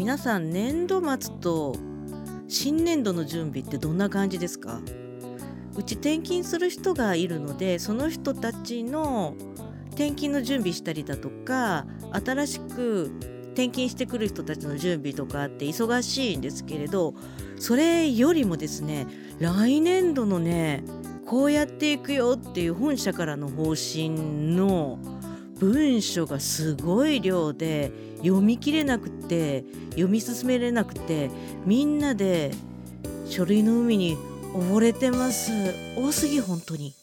皆さん年度末と新年度の準備ってどんな感じですか？うち転勤する人がいるのでその人たちの転勤の準備したりだとか新しく転勤してくる人たちの準備とかって忙しいんですけれどそれよりもですね来年度のねこうやっていくよっていう本社からの方針の文書がすごい量で読み切れなくて読み進めれなくてみんなで書類の海に溺れてます。多すぎ本当に。